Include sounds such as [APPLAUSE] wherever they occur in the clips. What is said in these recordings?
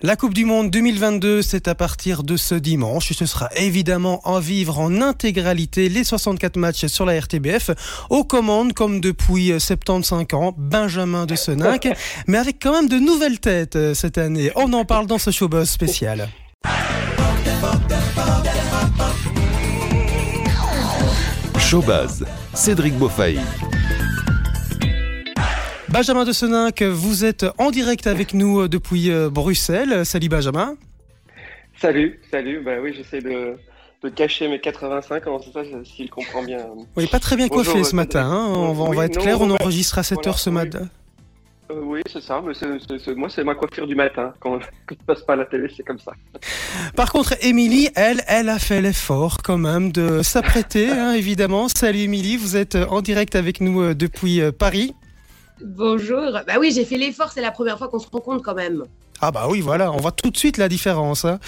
La Coupe du Monde 2022, c'est à partir de ce dimanche. Ce sera évidemment en vivre en intégralité les 64 matchs sur la RTBF. Aux commandes, comme depuis 75 ans, Benjamin de Seninck, [LAUGHS] mais avec quand même de nouvelles têtes euh, cette année. On en parle dans ce showbuzz spécial. Showbuzz, Cédric Beaufaille. Benjamin de Seninck, vous êtes en direct avec nous euh, depuis euh, Bruxelles. Salut Benjamin. Salut, salut. Bah oui, j'essaie de, de, cacher mes 85 ans, c'est ça, s'il comprend bien. Oui, pas très bien coiffé ce matin. Hein. On, va, on va, être clair, on enregistre à 7 h ce matin. Euh, oui, c'est ça. Mais moi, c'est ma coiffure du matin. Quand, [LAUGHS] je ne passe pas à la télé, c'est comme ça. Par contre, Émilie, elle, elle a fait l'effort quand même de s'apprêter, hein, évidemment. Salut Émilie, vous êtes en direct avec nous depuis Paris. Bonjour. Bah oui, j'ai fait l'effort, c'est la première fois qu'on se rencontre quand même. Ah bah oui, voilà, on voit tout de suite la différence. Hein.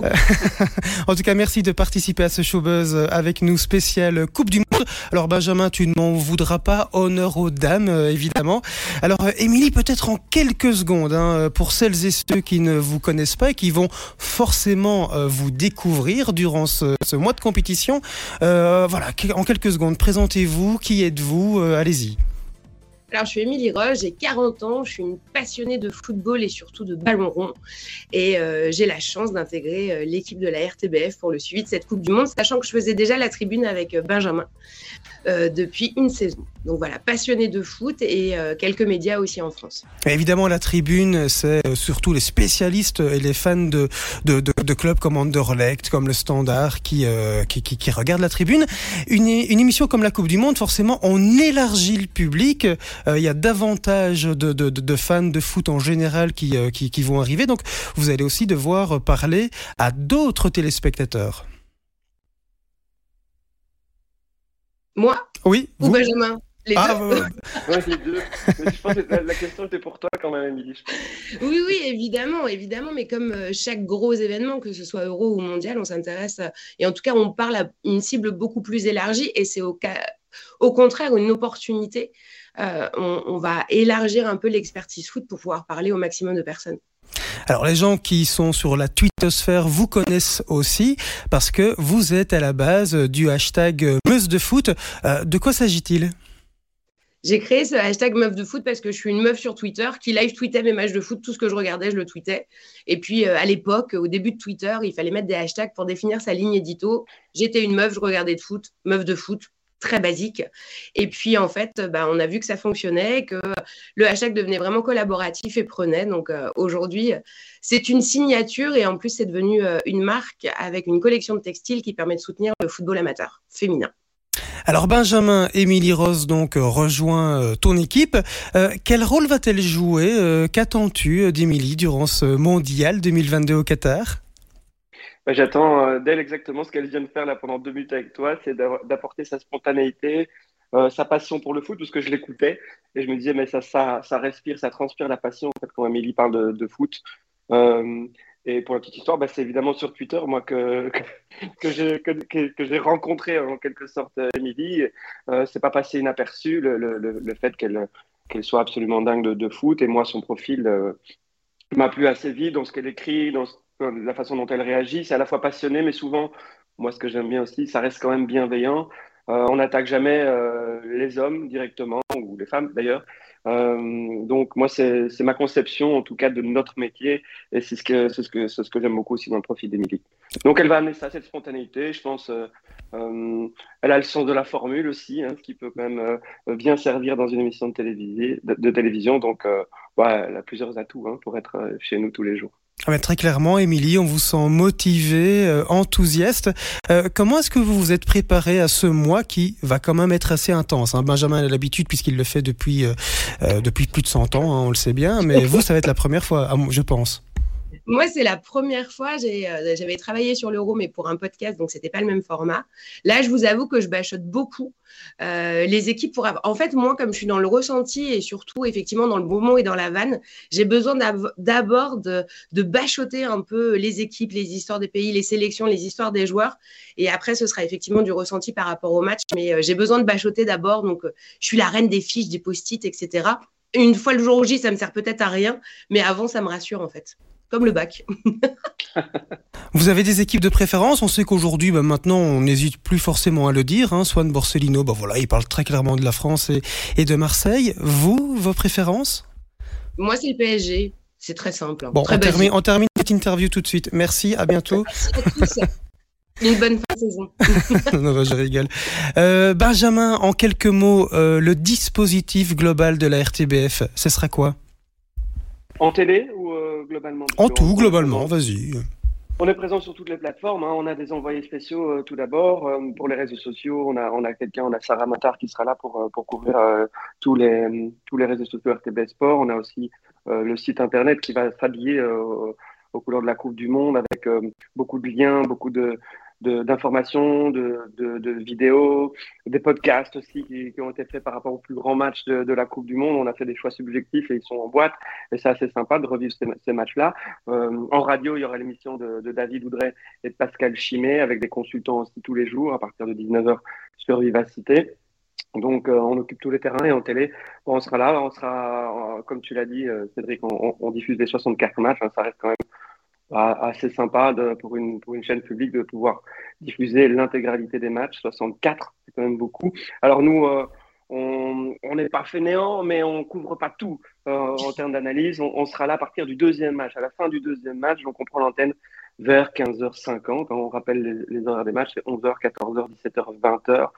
[LAUGHS] en tout cas, merci de participer à ce showbuzz avec nous spécial Coupe du Monde. Alors Benjamin, tu ne m'en voudras pas, honneur aux dames, euh, évidemment. Alors euh, Émilie, peut-être en quelques secondes, hein, pour celles et ceux qui ne vous connaissent pas et qui vont forcément euh, vous découvrir durant ce, ce mois de compétition. voilà, en quelques secondes, présentez-vous, qui êtes-vous, allez-y. Alors, je suis Émilie Roche, j'ai 40 ans, je suis une passionnée de football et surtout de ballon rond. Et euh, j'ai la chance d'intégrer euh, l'équipe de la RTBF pour le suivi de cette Coupe du Monde, sachant que je faisais déjà la tribune avec euh, Benjamin depuis une saison. Donc voilà, passionnée de foot et quelques médias aussi en France. évidemment, la tribune, c'est surtout les spécialistes et les fans de, de, de, clubs comme Anderlecht, comme le Standard, qui, qui, qui, qui, regardent la tribune. Une, une émission comme la Coupe du Monde, forcément, on élargit le public. Euh, il y a davantage de, fans de foot en général euh, qui, qui, vont arriver. Donc, vous allez aussi devoir parler à d'autres téléspectateurs. Moi Oui. Ou Benjamin les ah, deux. [LAUGHS] les deux. je pense que la, question était pour toi quand même, Émilie. Oui, oui, évidemment, évidemment. Mais comme euh, chaque gros événement, que ce soit euro ou mondial, on s'intéresse. Et en tout cas, on parle à une cible beaucoup plus élargie. Et c'est au contraire une opportunité euh, on, va élargir un peu l'expertise foot pour pouvoir parler au maximum de personnes. Alors les gens qui sont sur la twittosphère vous connaissent aussi parce que vous êtes à la base du hashtag Meuse de foot. Euh, de quoi s'agit-il? J'ai créé ce hashtag meuf de foot parce que je suis une meuf sur Twitter qui live tweetait mes matchs de foot. Tout ce que je regardais, je le tweetais. Et puis, euh, à l'époque, au début de Twitter, il fallait mettre des hashtags pour définir sa ligne édito. J'étais une meuf, je regardais de foot, meuf de foot très basique. Et puis, en fait, bah, on a vu que ça fonctionnait, que le hashtag devenait vraiment collaboratif et prenait. Donc, euh, aujourd'hui, c'est une signature et en plus, c'est devenu euh, une marque avec une collection de textiles qui permet de soutenir le football amateur féminin. Alors Benjamin, Émilie Rose donc euh, rejoint ton équipe. quel rôle va-t-elle jouer Qu'attends-tu d'Émilie durant ce mondial 2022 au Qatar? Bah, j'attends euh, d'elle exactement ce qu'elle vient de faire là pendant deux minutes avec toi, c'est d'apporter sa spontanéité, euh, sa passion pour le foot, parce que je l'écoutais et je me disais, mais ça, respire, ça transpire la passion en fait, quand Amélie parle de, foot. Euh, et pour la petite histoire, bah, c'est évidemment sur Twitter, moi, que, que, j'ai rencontré en quelque sorte Émilie. Euh, c'est pas passé inaperçu le, fait qu'elle qu'elle soit absolument dingue de, de, foot. Et moi, son profil m'a plu assez vite dans ce qu'elle écrit, dans la façon dont elle réagit. C'est à la fois passionné, mais souvent, moi, ce que j'aime bien aussi, ça reste quand même bienveillant. Euh, on n'attaque jamais euh, les hommes directement, ou les femmes d'ailleurs. Euh, donc, moi, c'est ma conception, en tout cas, de notre métier. Et c'est ce que, ce que, ce que j'aime beaucoup aussi dans le profil d'Émilie. Donc, elle va amener ça, cette spontanéité. Je pense, elle a le sens de la formule aussi, hein, ce qui peut quand même bien servir dans une émission de, télévision. Donc, ouais, elle a plusieurs atouts hein, pour être chez nous tous les jours. Ah très clairement, Émilie, on vous sent motivé, euh, enthousiaste. Euh, comment est-ce que vous vous êtes préparé à ce mois qui va quand même être assez intense hein? Benjamin a l'habitude puisqu'il le fait depuis, euh, depuis plus de 100 ans, hein, on le sait bien, mais vous, ça va être la première fois, je pense. Moi, c'est la première fois. Euh, j'avais travaillé sur l'euro, mais pour un podcast, donc c'était pas le même format. Là, je vous avoue que je bachote beaucoup euh, les équipes pour. En fait, moi, comme je suis dans le ressenti et surtout effectivement dans le bon mot et dans la vanne, j'ai besoin d'abord de, bachoter un peu les équipes, les histoires des pays, les sélections, les histoires des joueurs. Et après, ce sera effectivement du ressenti par rapport au match. Mais euh, j'ai besoin de bachoter d'abord. Donc, je suis la reine des fiches, des post-it, etc. Une fois le jour J, ça me sert peut-être à rien, mais avant, ça me rassure en fait. Comme le bac. Vous avez des équipes de préférence? On sait qu'aujourd'hui, bah, maintenant, on n'hésite plus forcément à le dire. Hein. Swan Borsellino, bah, voilà, il parle très clairement de la France et, de Marseille. Vous, vos préférences? Moi, c'est le PSG. C'est très simple. Hein. Bon, très on, termine, on termine cette interview tout de suite. Merci, à bientôt. Merci à tous. [LAUGHS] Une bonne fin de saison. [LAUGHS] non, bah, je rigole. Euh, Benjamin, en quelques mots, euh, le dispositif global de la RTBF, ce sera quoi? En télé ou euh, globalement En tout, globalement, vas-y. On est présent sur toutes les plateformes. Hein. On a des envoyés spéciaux tout d'abord. pour les réseaux sociaux, on a, on a quelqu'un, on a Sarah Matar qui sera là pour, pour couvrir tous, les, tous les réseaux sociaux RTBF Sport. On a aussi le site internet qui va s'habiller aux couleurs de la Coupe du Monde avec beaucoup de liens, beaucoup de, d'informations, de, vidéos, des podcasts aussi qui, ont été faits par rapport au plus grand match de, la Coupe du Monde. On a fait des choix subjectifs et ils sont en boîte. Et c'est assez sympa de revivre ces, matchs-là. Euh, en radio, il y aura l'émission de, David Oudray et de Pascal Chimé avec des consultants aussi tous les jours à partir de 19h sur Vivacité. Donc, euh, on occupe tous les terrains et en télé, on sera là, on sera, euh, comme tu l'as dit, Cédric, on, on, diffuse les 64 matchs, hein, ça reste quand même assez sympa pour, une, chaîne publique de pouvoir diffuser l'intégralité des matchs. 64, c'est quand même beaucoup. Alors nous, euh, on n'est pas fainéant, mais on couvre pas tout euh, en termes d'analyse. On, sera là à partir du deuxième match, à la fin du deuxième match. Donc on prend l'antenne vers 15h50. On rappelle les, horaires des matchs, c'est 11h, 14h, 17h, 20h.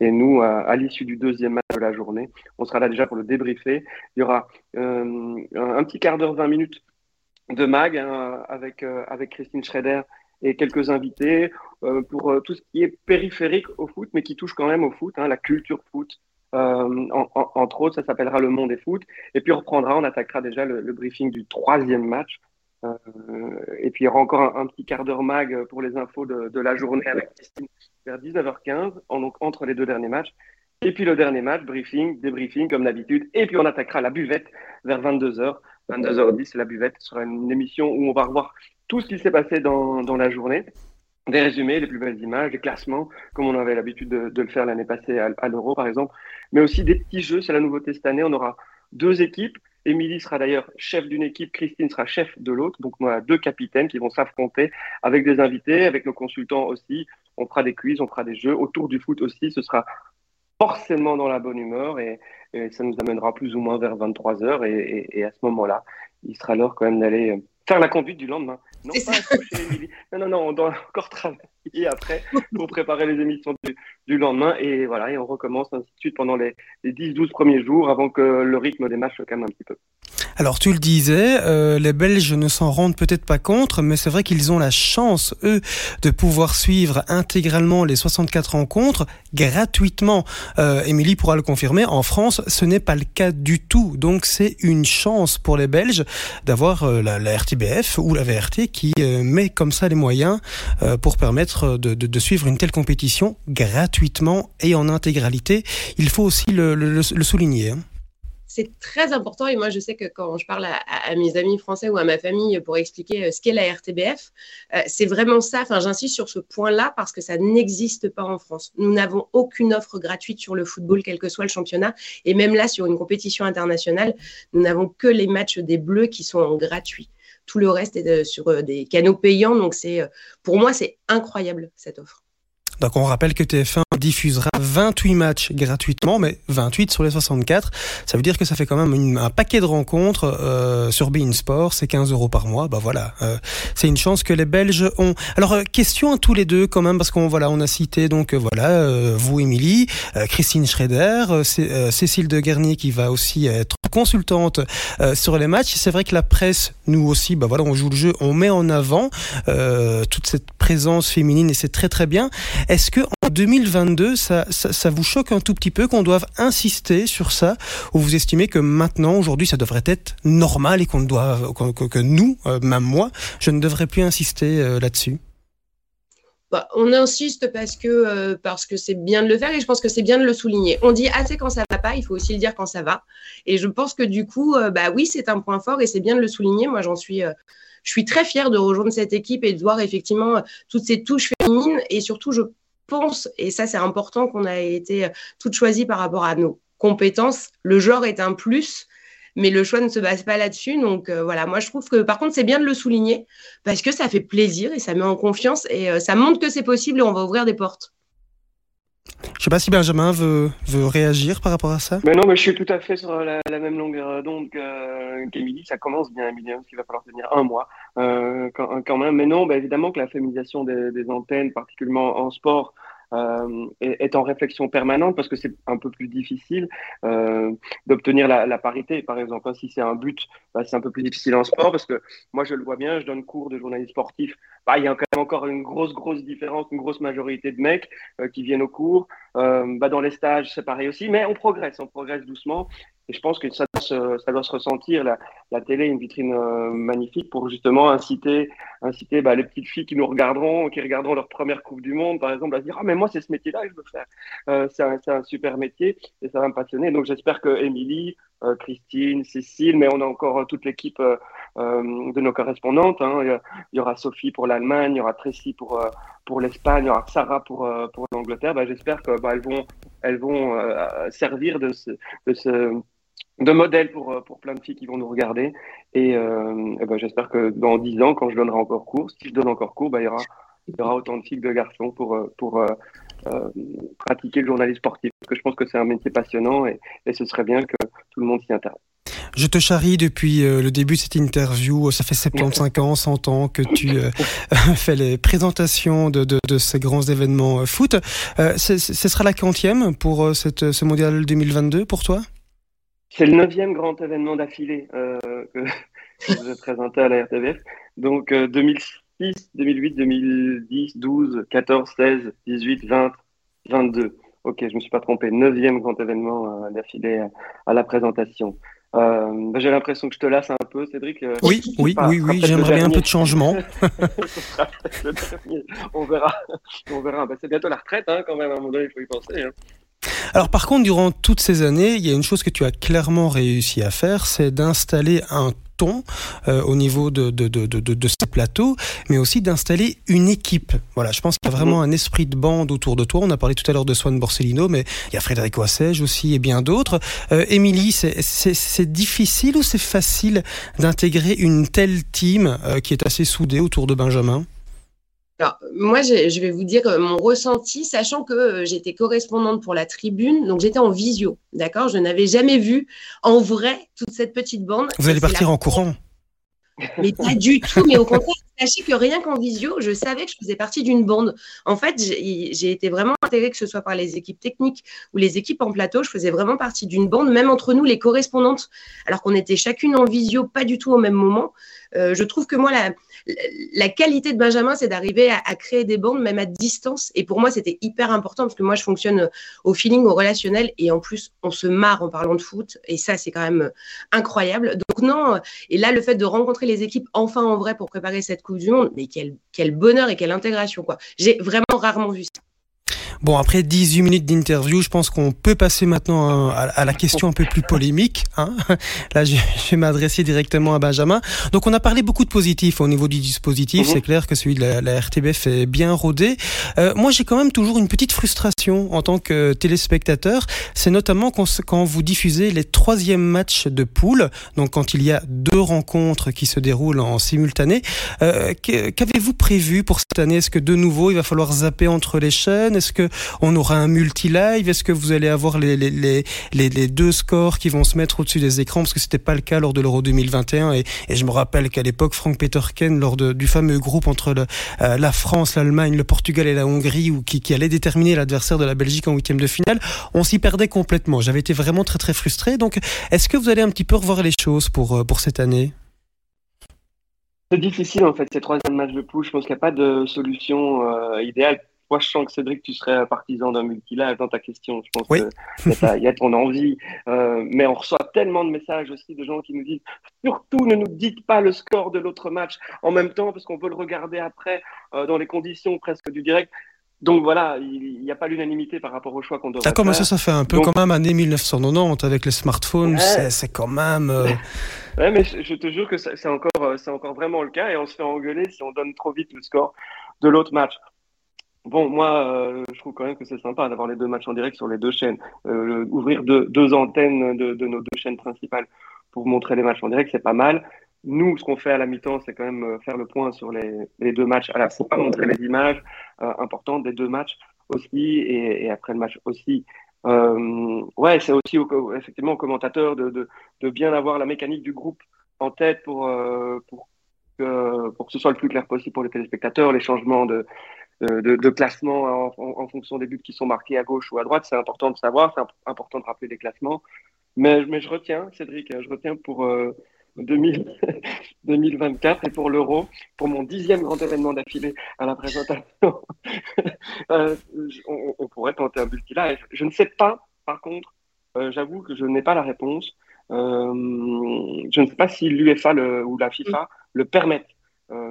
Et nous, à, l'issue du deuxième match de la journée, on sera là déjà pour le débriefer. Il y aura euh, un petit quart d'heure, 20 minutes de mag hein, avec, euh, avec Christine Schrader et quelques invités euh, pour euh, tout ce qui est périphérique au foot, mais qui touche quand même au foot, hein, la culture foot. entre autres, ça s'appellera le monde des foot. Et puis on reprendra, on attaquera déjà le, briefing du troisième match. et puis il y aura encore un, petit quart d'heure mag pour les infos de, de, la journée avec Christine vers 19h15, en, donc entre les deux derniers matchs. Et puis le dernier match, briefing, débriefing comme d'habitude. Et puis on attaquera la buvette vers 22h 22h10, la buvette sera une émission où on va revoir tout ce qui s'est passé dans, dans, la journée, des résumés, les plus belles images, des classements, comme on avait l'habitude de, de, le faire l'année passée à, à l'Euro, par exemple, mais aussi des petits jeux. C'est la nouveauté cette année. On aura deux équipes. Émilie sera d'ailleurs chef d'une équipe, Christine sera chef de l'autre. Donc, on a deux capitaines qui vont s'affronter avec des invités, avec nos consultants aussi. On fera des quiz, on fera des jeux. Autour du foot aussi, ce sera forcément dans la bonne humeur et, ça nous amènera plus ou moins vers 23 heures et, et, à ce moment-là, il sera l'heure quand même d'aller faire la conduite du lendemain. Non pas Non, non, non, on doit encore [LAUGHS] travailler après pour préparer les émissions du, du, lendemain et voilà, et on recommence ainsi de suite pendant les, les 10-12 premiers jours avant que le rythme des matchs se calme un petit peu. Alors tu le disais, euh, les Belges ne s'en rendent peut-être pas compte, mais c'est vrai qu'ils ont la chance, eux, de pouvoir suivre intégralement les 64 rencontres gratuitement. Euh, Émilie pourra le confirmer, en France, ce n'est pas le cas du tout. Donc c'est une chance pour les Belges d'avoir euh, la, la, RTBF ou la VRT qui euh, met comme ça les moyens euh, pour permettre de, suivre une telle compétition gratuitement et en intégralité. Il faut aussi le, souligner. Hein c'est très important. Et moi, je sais que quand je parle à, mes amis français ou à ma famille pour expliquer euh, ce qu'est la RTBF, c'est vraiment ça. Enfin, j'insiste sur ce point-là parce que ça n'existe pas en France. Nous n'avons aucune offre gratuite sur le football, quel que soit le championnat. Et même là, sur une compétition internationale, nous n'avons que les matchs des Bleus qui sont en gratuit. Tout le reste est euh, sur des canaux payants. Donc, c'est, pour moi, c'est incroyable cette offre. Donc on rappelle que TF1 diffusera 28 matchs gratuitement, mais 28 sur les 64. Ça veut dire que ça fait quand même un paquet de rencontres euh, sur Bein Sport. C'est 15 euros par mois. Bah voilà, euh, c'est une chance que les Belges ont. Alors euh, question à tous les deux quand même, parce qu'on voilà, on a cité donc euh, voilà euh, vous, Émilie, Christine Schrader, Cécile de Guernier qui va aussi être consultante sur les matchs. C'est vrai que la presse, nous aussi, bah voilà, on joue le jeu, on met en avant toute cette présence féminine et c'est très très bien. Est-ce que en 2022, ça, ça, ça, vous choque un tout petit peu qu'on doive insister sur ça, ou vous estimez que maintenant, aujourd'hui, ça devrait être normal et qu'on doit, que, que, nous, euh, même moi, je ne devrais plus insister euh, là-dessus? Bah, on insiste parce que euh, parce que c'est bien de le faire et je pense que c'est bien de le souligner. On dit assez quand ça va pas, il faut aussi le dire quand ça va. Et je pense que du coup, euh, bah oui, c'est un point fort et c'est bien de le souligner. Moi, j'en suis euh, je suis très fière de rejoindre cette équipe et de voir effectivement toutes ces touches féminines. Et surtout, je pense, et ça c'est important, qu'on a été toutes choisies par rapport à nos compétences. Le genre est un plus, mais le choix ne se base pas là-dessus. Donc voilà, moi je trouve que par contre c'est bien de le souligner parce que ça fait plaisir et ça met en confiance et ça montre que c'est possible et on va ouvrir des portes. Je sais pas si Benjamin veut, veut réagir par rapport à ça. Mais non, mais je suis tout à fait sur la, même longueur d'onde qu'Emilie. ça commence bien, Emilie, parce qu'il va falloir tenir un mois euh, quand, même. Mais non, bah, évidemment que la féminisation des, des antennes, particulièrement en sport, euh, est, en réflexion permanente parce que c'est un peu plus difficile euh, d'obtenir la, parité, par exemple. Hein, si c'est un but, bah, c'est un peu plus difficile en sport parce que moi, je le vois bien, je donne cours de journalisme sportif. Bah, il y a quand même encore une grosse, grosse différence, une grosse majorité de mecs euh, qui viennent au cours. Bah, dans les stages, c'est pareil aussi, mais on progresse, on progresse doucement. Et je pense que ça doit se, ça doit se ressentir. La, la télé une vitrine euh, magnifique pour justement inciter, inciter bah, les petites filles qui nous regarderont, qui regarderont leur première Coupe du Monde, par exemple, à se dire Ah, mais moi, c'est ce métier-là que je veux faire. Euh, c'est un, un, super métier et ça va me passionner. Donc, j'espère que Émilie, euh, Christine, Cécile, mais on a encore euh, toute l'équipe euh, de nos correspondantes. Hein. Il y aura Sophie pour l'Allemagne, il y aura Tracy pour, pour l'Espagne, il y aura Sarah pour, pour l'Angleterre. Bah, j'espère qu'elles bah, vont, elles vont servir de de de modèle pour, euh, pour plein de filles qui vont nous regarder. Et, euh, ben, j'espère que dans dix ans, quand je donnerai encore cours, si je donne encore cours, il, y aura, il y aura autant de filles que de garçons pour, euh, pour pratiquer le journalisme sportif. Parce que je pense que c'est un métier passionnant et, et, ce serait bien que tout le monde s'y intéresse. Je te charrie depuis le début de cette interview. Ça fait 75 ans, 100 ans que tu [LAUGHS] fais les présentations de, ces grands événements foot. ce sera la quantième pour ce mondial 2022 pour toi? C'est le neuvième grand événement d'affilée euh, que, [LAUGHS] je présenter à la RTBF. Donc 2006, 2008, 2010, 12, 14, 16, 18, 20, 22. Ok, je me suis pas trompé. Neuvième grand événement euh, d'affilée à, la présentation. Euh, bah, j'ai l'impression que je te lasse un peu, Cédric. Euh, oui, oui, oui, oui, j'aimerais bien un peu de changement. [LAUGHS] [LAUGHS] on verra. On verra. Bah, c'est bientôt la retraite, hein, quand même. À un moment donné, il faut y penser. Hein. Alors par contre, durant toutes ces années, il y a une chose que tu as clairement réussi à faire, c'est d'installer un ton euh, au niveau de, de, de, de, de ces plateaux, mais aussi d'installer une équipe. Voilà, je pense qu'il y a vraiment un esprit de bande autour de toi. On a parlé tout à l'heure de Swan Borsellino, mais il y a Frédéric Oissège aussi et bien d'autres. Euh, Émilie, c'est difficile ou c'est facile d'intégrer une telle team euh, qui est assez soudée autour de Benjamin? Alors, moi, je vais vous dire euh, mon ressenti, sachant que euh, j'étais correspondante pour la tribune, donc j'étais en visio, d'accord? Je n'avais jamais vu en vrai toute cette petite bande. Vous allez partir en courant mais pas du tout, mais au contraire, [LAUGHS] sachez que rien qu'en visio, je savais que je faisais partie d'une bande. En fait, j'ai été vraiment intégrée, que ce soit par les équipes techniques ou les équipes en plateau, je faisais vraiment partie d'une bande, même entre nous, les correspondantes, alors qu'on était chacune en visio, pas du tout au même moment. Euh, je trouve que moi, la, qualité de Benjamin, c'est d'arriver à, créer des bandes, même à distance. Et pour moi, c'était hyper important parce que moi, je fonctionne euh, au feeling, au relationnel. Et en plus, on se marre en parlant de foot. Et ça, c'est quand même euh, incroyable. Donc, non. Et là, le fait de rencontrer les équipes enfin en vrai pour préparer cette Coupe du Monde, mais quel, quel bonheur et quelle intégration, quoi. J'ai vraiment rarement vu ça. Bon, après 18 minutes d'interview, je pense qu'on peut passer maintenant à, la question un peu plus polémique. Hein [LAUGHS] Là, je, vais m'adresser directement à Benjamin. Donc, on a parlé beaucoup de positifs au niveau du dispositif. Mhm. C'est clair que celui de la, RTBF est bien rodé. Euh, moi, j'ai quand même toujours une petite frustration en tant que téléspectateur. C'est notamment quand, quand vous diffusez les troisièmes matchs de poule, donc quand il y a deux rencontres qui se déroulent en simultané. Euh, Qu'avez-vous prévu pour cette année? Est-ce que de nouveau, il va falloir zapper entre les chaînes? Est-ce que on aura un multi-live Est-ce que vous allez avoir les, deux scores qui vont se mettre au-dessus des écrans? Parce que c'était pas le cas lors de l'Euro 2021. Et, je me rappelle qu'à l'époque, Frank Peterken, lors du fameux groupe entre euh, la France, l'Allemagne, le Portugal et la Hongrie, ou qui, allait déterminer l'adversaire de la Belgique en huitième de finale, on s'y perdait complètement. J'avais été vraiment très très frustré. Donc, est-ce que vous allez un petit peu revoir les choses pour, euh, cette année? C'est difficile en fait ces troisième matchs de poule. Je pense qu'il n'y a pas de solution euh, idéale moi, je sens que Cédric, tu serais partisan d'un multilage dans ta question. Je pense qu'il y, a ton envie. Euh, mais on reçoit tellement de messages aussi de gens qui nous disent surtout ne nous dites pas le score de l'autre match en même temps parce qu'on veut le regarder après euh, dans les conditions presque du direct. Donc voilà, il n'y a pas l'unanimité par rapport au choix qu'on doit faire. D'accord, mais ça, ça fait un peu quand même année 1990 avec les smartphones. C'est quand même. Euh, [LAUGHS] ouais, mais je, te jure que c'est encore, c'est encore vraiment le cas et on se fait engueuler si on donne trop vite le score de l'autre match. Bon, moi, euh, je trouve quand même que c'est sympa d'avoir les deux matchs en direct sur les deux chaînes. Euh, ouvrir deux, deux antennes de, de, nos deux chaînes principales pour montrer les matchs en direct, c'est pas mal. Nous, ce qu'on fait à la mi-temps, c'est quand même faire le point sur les, les deux matchs. Alors, faut pas montrer les images importantes des deux matchs aussi, et, et, après le match aussi. Euh, ouais, c'est aussi au, effectivement au commentateur de, de, de, bien avoir la mécanique du groupe en tête pour, euh, pour, que, pour que ce soit le plus clair possible pour les téléspectateurs, les changements de, de, de classement en, en, en, fonction des buts qui sont marqués à gauche ou à droite, c'est important de savoir, c'est important de rappeler des classements. Mais, mais je retiens, Cédric, je retiens pour, euh, 2000, 2024 [LAUGHS] et pour l'Euro, pour mon dixième grand événement d'affilée à la présentation, [LAUGHS] euh, on, on, pourrait tenter un multi-live. Je ne sais pas, par contre, euh, j'avoue que je n'ai pas la réponse. Euh, je ne sais pas si l'UEFA ou la FIFA le permettent.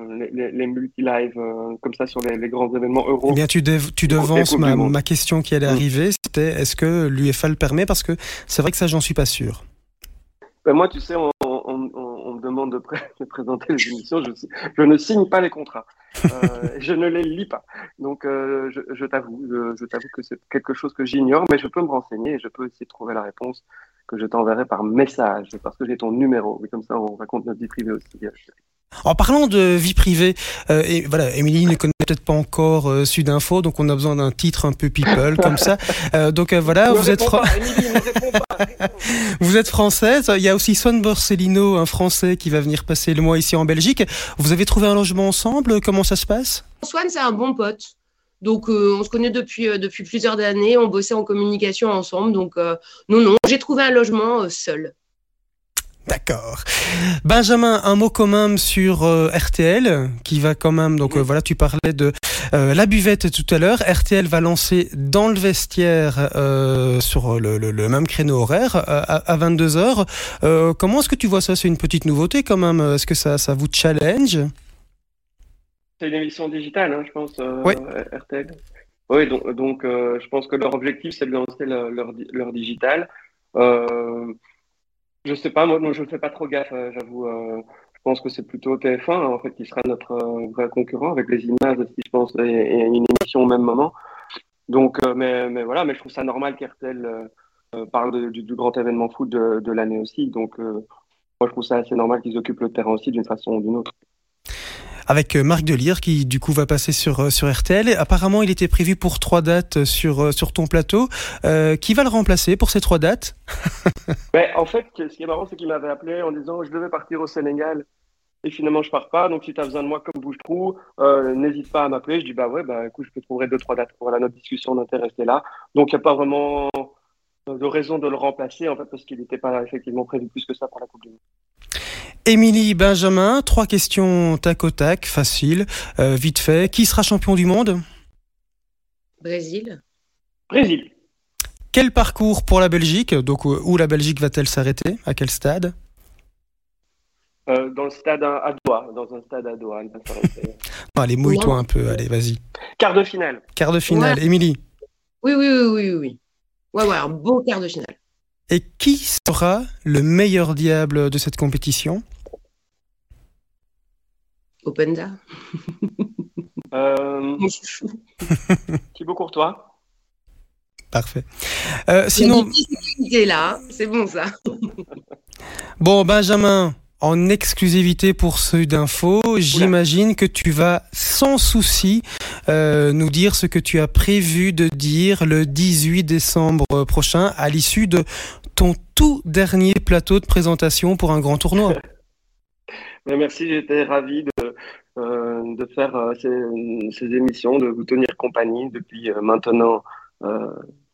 Les, les multi-live euh, comme ça sur les, les, grands événements euro. Eh bien, tu, tu devances ma, ma, question qui allait arriver. C'était est-ce que l'UEFA le permet? Parce que c'est vrai que ça, j'en suis pas sûr. Ben moi, tu sais, on, on, on, me demande de, pré de, présenter les émissions. Je, je, ne signe pas les contrats. Euh, je ne les lis pas. Donc, euh, je, t'avoue, je, je t'avoue que c'est quelque chose que j'ignore, mais je peux me renseigner et je peux essayer de trouver la réponse que je t'enverrai par message parce que j'ai ton numéro. Et comme ça, on raconte notre vie privée aussi. En parlant de vie privée, euh, et voilà, Émilie ne connaît peut-être pas encore euh, Sudinfo, donc on a besoin d'un titre un peu people comme ça. [LAUGHS] Euh, donc euh, voilà, vous êtes, pas, Émilie, pas, [LAUGHS] vous êtes française. Il y a aussi Swan Borsellino, un Français qui va venir passer le mois ici en Belgique. Vous avez trouvé un logement ensemble? Comment ça se passe? Swan, c'est un bon pote. Donc, euh, on se connaît depuis, euh, depuis plusieurs années. On bossait en communication ensemble. Donc, euh, non, non, j'ai trouvé un logement seul. D'accord. Benjamin, un mot quand même sur euh, RTL, qui va quand même, donc euh, voilà, tu parlais de euh, la buvette tout à l'heure. RTL va lancer dans le vestiaire sur le, le, le, même créneau horaire à, à 22h. comment est-ce que tu vois ça? C'est une petite nouveauté quand même. Est-ce que ça, ça vous challenge? C'est une émission digitale, hein, je pense, oui. RTL. Oui, donc, donc je pense que leur objectif, c'est de lancer leur, leur, leur digital. Euh, je sais pas, moi, je ne fais pas trop gaffe, euh, j'avoue. Euh, je pense que c'est plutôt TF1 en fait qui sera notre euh, vrai concurrent avec les images aussi, je pense, et, une émission au même moment. Donc, mais, voilà, mais je trouve ça normal qu'RTL parle de, du, du, grand événement foot de, de l'année aussi. Donc, moi je trouve ça assez normal qu'ils occupent le terrain aussi d'une façon ou d'une autre avec Marc Delire qui du coup va passer sur sur RTL. Apparemment, il était prévu pour trois dates sur sur ton plateau. Euh, qui va le remplacer pour ces trois dates? [LAUGHS] Ben, En fait, ce qui est marrant, c'est qu'il m'avait appelé en disant je devais partir au Sénégal et finalement je pars pas. Donc si tu as besoin de moi comme bouche-trou, euh, n'hésite pas à m'appeler. Je dis bah ouais, bah écoute, je peux trouver deux trois dates. Voilà, notre discussion d'intérêt là. Donc il n'y a pas vraiment de raison de le remplacer en fait parce qu'il n'était pas effectivement prévu plus que ça pour la Coupe du Monde. Émilie Benjamin, trois questions tac au tac, facile, euh, vite fait. Qui sera champion du monde? Brésil. Brésil. Quel parcours pour la Belgique? Donc où la Belgique va-t-elle s'arrêter? À quel stade? Euh, Dans le stade à Doha, dans un stade à Doha. [LAUGHS] allez, mouille-toi un peu, allez, vas-y. Quart de finale. Quart de finale, ouais. Émilie? Oui, oui, oui, oui, oui. Ouais, ouais, un beau quart de finale. Et qui sera le meilleur diable de cette compétition? Openda. euh... [LAUGHS] Thibaut Courtois. Parfait. Euh, sinon. là, c'est bon ça. [LAUGHS] bon, Benjamin, en exclusivité pour ceux d'info, j'imagine que tu vas sans souci euh, nous dire ce que tu as prévu de dire le 18 décembre prochain à l'issue de ton tout dernier plateau de présentation pour un grand tournoi. [LAUGHS] Merci, j'étais ravi de, euh, de faire euh, ces, ces, émissions, de vous tenir compagnie depuis euh, maintenant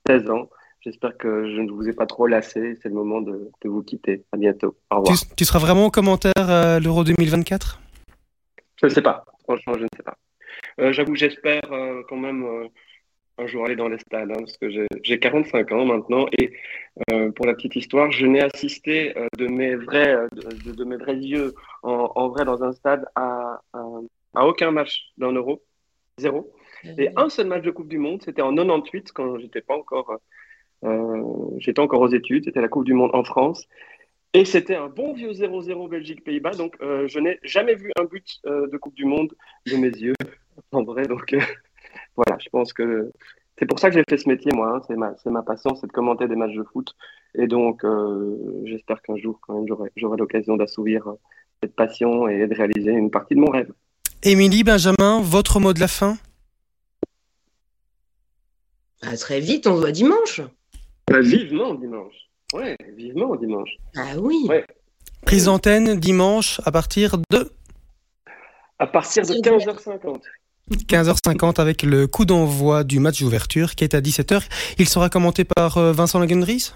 16 ans. J'espère que je ne vous ai pas trop lassé. C'est le moment de, de, vous quitter. À bientôt. Au revoir. Tu, tu seras vraiment au commentaire à l'Euro 2024 Je ne sais pas. Franchement, je ne sais pas. J'avoue, j'espère quand même un jour aller dans les stades, hein, parce que j'ai 45 ans maintenant. Et pour la petite histoire, je n'ai assisté de, mes vrais, de, de, mes vrais yeux en, en, vrai dans un stade à, à, à aucun match d'un Euro. Zéro. Et un seul match de Coupe du Monde, c'était en 98, quand j'étais pas encore euh, j'étais encore aux études, c'était la Coupe du Monde en France. Et c'était un bon vieux 0-0 Belgique-Pays-Bas. Donc, euh, je n'ai jamais vu un but euh, de Coupe du Monde de mes yeux, en vrai. Donc, voilà, je pense que c'est pour ça que j'ai fait ce métier, moi. Hein. C'est ma, ma passion, c'est de commenter des matchs de foot. Et donc, euh, j'espère qu'un jour, quand même, j'aurai l'occasion d'assouvir euh, cette passion et de réaliser une partie de mon rêve. Émilie, Benjamin, votre mot de la fin? Ah, Très vite, on se voit dimanche. Bah, vivement dimanche. Ouais, vivement dimanche. Ah oui. Ouais. Prise d'antenne dimanche à partir de À partir de 15h50. 15h50 avec le coup d'envoi du match d'ouverture qui est à 17h. Il sera commenté par euh, Vincent Lagendries?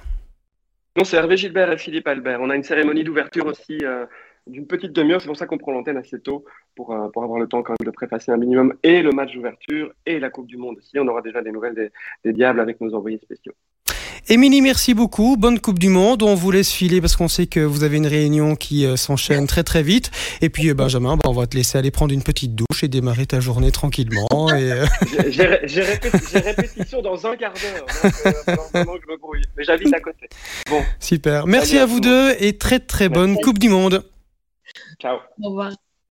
Non, c'est Hervé Gilbert et Philippe Albert. On a une cérémonie d'ouverture aussi euh, d'une petite demi-heure. C'est pour ça qu'on prend l'antenne assez tôt pour, euh, avoir le temps quand même de préfacer un minimum et le match d'ouverture et la Coupe du Monde aussi. On aura déjà des nouvelles des Diables avec nos envoyés spéciaux. Émilie, merci beaucoup. Bonne Coupe du Monde. On vous laisse filer parce qu'on sait que vous avez une réunion qui euh, s'enchaîne très très vite. Et puis euh, Benjamin, bah, on va te laisser aller prendre une petite douche et démarrer ta journée tranquillement. [LAUGHS] Et... Euh, j'ai répétition dans un quart d'heure. Donc, [LAUGHS] Mais j'habite à côté. Bon. Super. Merci à vous deux et très très bonne Coupe du Monde. Ciao. Au revoir.